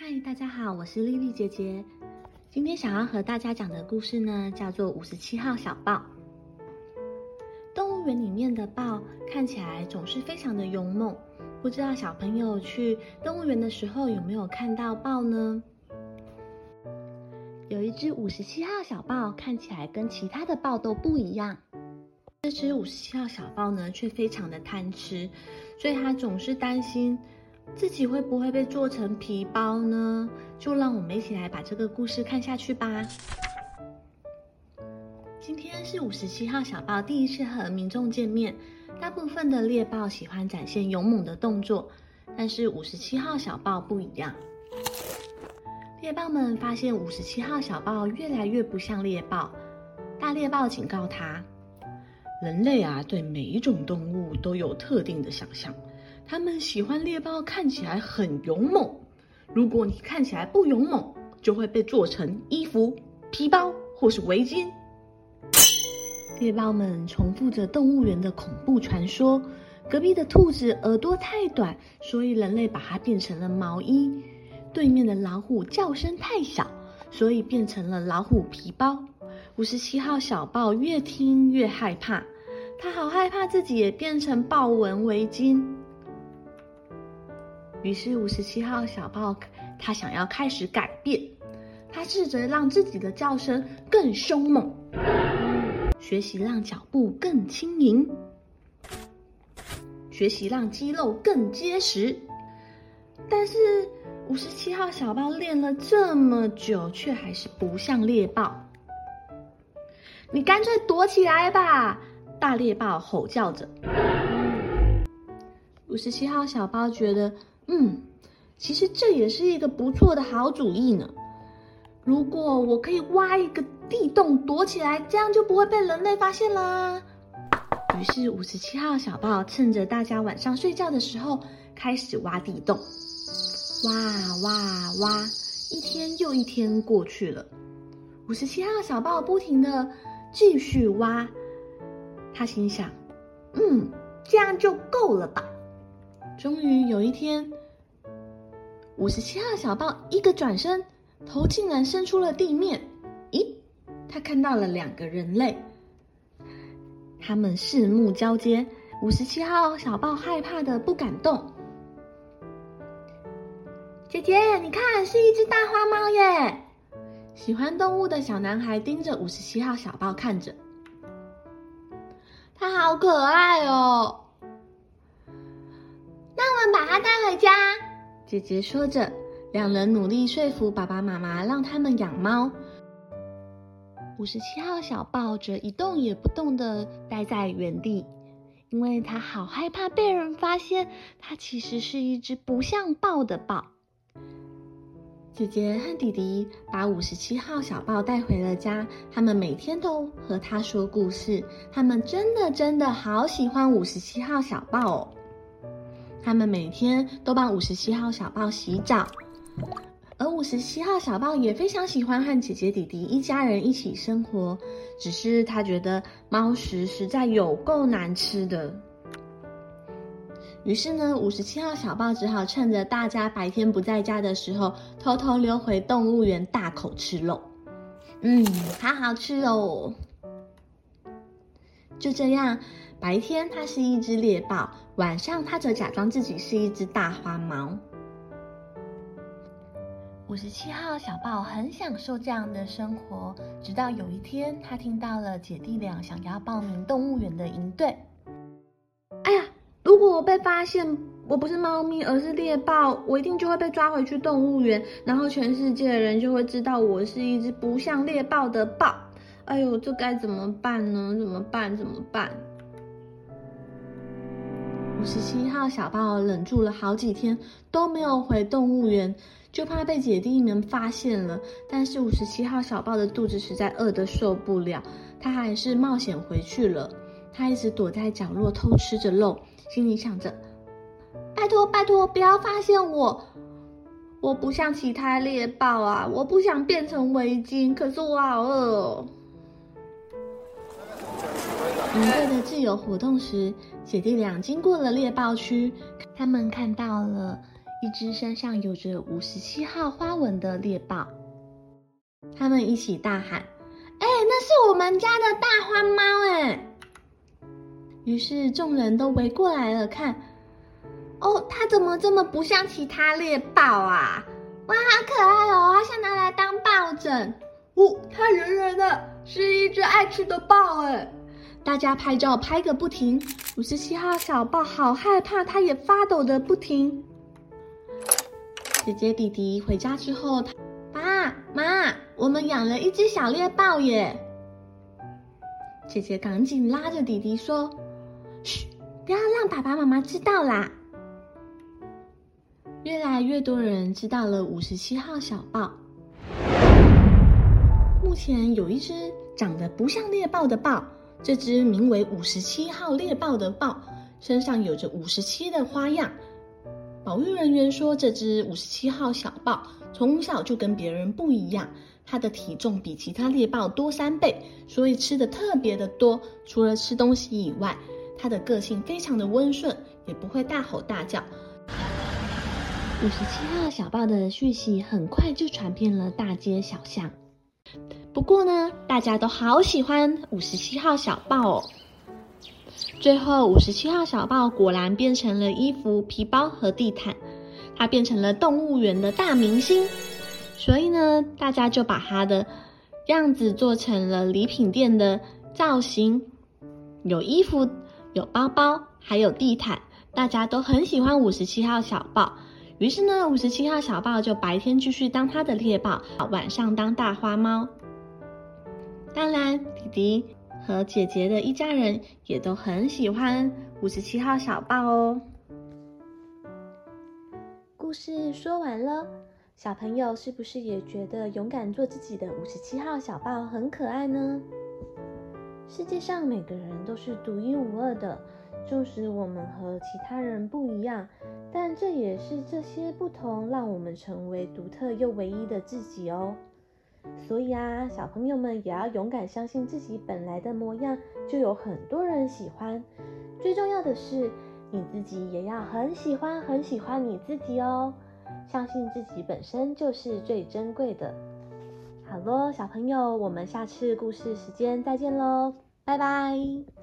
嗨，大家好，我是丽丽姐姐。今天想要和大家讲的故事呢，叫做《五十七号小豹》。动物园里面的豹看起来总是非常的勇猛，不知道小朋友去动物园的时候有没有看到豹呢？有一只五十七号小豹，看起来跟其他的豹都不一样。这只五十七号小豹呢，却非常的贪吃，所以它总是担心自己会不会被做成皮包呢？就让我们一起来把这个故事看下去吧。今天是五十七号小豹第一次和民众见面。大部分的猎豹喜欢展现勇猛的动作，但是五十七号小豹不一样。猎豹们发现五十七号小豹越来越不像猎豹。大猎豹警告他：“人类啊，对每一种动物都有特定的想象，他们喜欢猎豹看起来很勇猛。如果你看起来不勇猛，就会被做成衣服、皮包或是围巾。”猎豹们重复着动物园的恐怖传说：隔壁的兔子耳朵太短，所以人类把它变成了毛衣；对面的老虎叫声太小，所以变成了老虎皮包。五十七号小豹越听越害怕，他好害怕自己也变成豹纹围巾。于是五十七号小豹他想要开始改变，他试着让自己的叫声更凶猛。学习让脚步更轻盈，学习让肌肉更结实。但是五十七号小豹练了这么久，却还是不像猎豹。你干脆躲起来吧！大猎豹吼叫着。五十七号小豹觉得，嗯，其实这也是一个不错的好主意呢。如果我可以挖一个地洞躲起来，这样就不会被人类发现啦。于是五十七号小豹趁着大家晚上睡觉的时候，开始挖地洞。挖挖挖，一天又一天过去了，五十七号小豹不停的继续挖。他心想：“嗯，这样就够了吧。”终于有一天，五十七号小豹一个转身。头竟然伸出了地面，咦？他看到了两个人类，他们四目交接。五十七号小豹害怕的不敢动。姐姐，你看，是一只大花猫耶！喜欢动物的小男孩盯着五十七号小豹看着，它好可爱哦。那我们把它带回家。姐姐说着。两人努力说服爸爸妈妈，让他们养猫。五十七号小豹则一动也不动地待在原地，因为他好害怕被人发现，它其实是一只不像豹的豹。姐姐和弟弟把五十七号小豹带回了家，他们每天都和他说故事。他们真的真的好喜欢五十七号小豹哦！他们每天都帮五十七号小豹洗澡。而五十七号小豹也非常喜欢和姐姐、弟弟一家人一起生活，只是他觉得猫食实在有够难吃的。于是呢，五十七号小豹只好趁着大家白天不在家的时候，偷偷溜回动物园大口吃肉。嗯，好好吃哦。就这样，白天它是一只猎豹，晚上它则假装自己是一只大花猫。五十七号小豹很享受这样的生活，直到有一天，他听到了姐弟俩想要报名动物园的营队。哎呀，如果我被发现我不是猫咪，而是猎豹，我一定就会被抓回去动物园，然后全世界的人就会知道我是一只不像猎豹的豹。哎呦，这该怎么办呢？怎么办？怎么办？五十七号小豹忍住了好几天，都没有回动物园。就怕被姐弟们发现了，但是五十七号小豹的肚子实在饿得受不了，他还是冒险回去了。他一直躲在角落偷吃着肉，心里想着：拜托拜托，不要发现我！我不像其他猎豹啊，我不想变成围巾，可是我好饿哦。营队的自由活动时，姐弟俩经过了猎豹区，他们看到了。一只身上有着五十七号花纹的猎豹。他们一起大喊：“哎，那是我们家的大花猫！”哎，于是众人都围过来了，看，哦，它怎么这么不像其他猎豹啊？哇，好可爱哦！好想拿来当抱枕。哦，它圆圆的，是一只爱吃的豹哎！大家拍照拍个不停。五十七号小豹好害怕，它也发抖的不停。姐姐弟弟回家之后，爸妈，我们养了一只小猎豹耶！姐姐赶紧拉着弟弟说：“嘘，不要让爸爸妈妈知道啦。”越来越多人知道了五十七号小豹。目前有一只长得不像猎豹的豹，这只名为五十七号猎豹的豹，身上有着五十七的花样。保育人员说，这只五十七号小豹从小就跟别人不一样，它的体重比其他猎豹多三倍，所以吃的特别的多。除了吃东西以外，它的个性非常的温顺，也不会大吼大叫。五十七号小豹的讯息很快就传遍了大街小巷。不过呢，大家都好喜欢五十七号小豹哦。最后，五十七号小豹果然变成了衣服、皮包和地毯，它变成了动物园的大明星。所以呢，大家就把它的样子做成了礼品店的造型，有衣服、有包包，还有地毯，大家都很喜欢五十七号小豹。于是呢，五十七号小豹就白天继续当它的猎豹，晚上当大花猫。当然，弟弟和姐姐的一家人也都很喜欢五十七号小豹哦。故事说完了，小朋友是不是也觉得勇敢做自己的五十七号小豹很可爱呢？世界上每个人都是独一无二的。纵使我们和其他人不一样，但这也是这些不同让我们成为独特又唯一的自己哦。所以啊，小朋友们也要勇敢相信自己本来的模样，就有很多人喜欢。最重要的是，你自己也要很喜欢很喜欢你自己哦。相信自己本身就是最珍贵的。好咯，小朋友，我们下次故事时间再见喽，拜拜。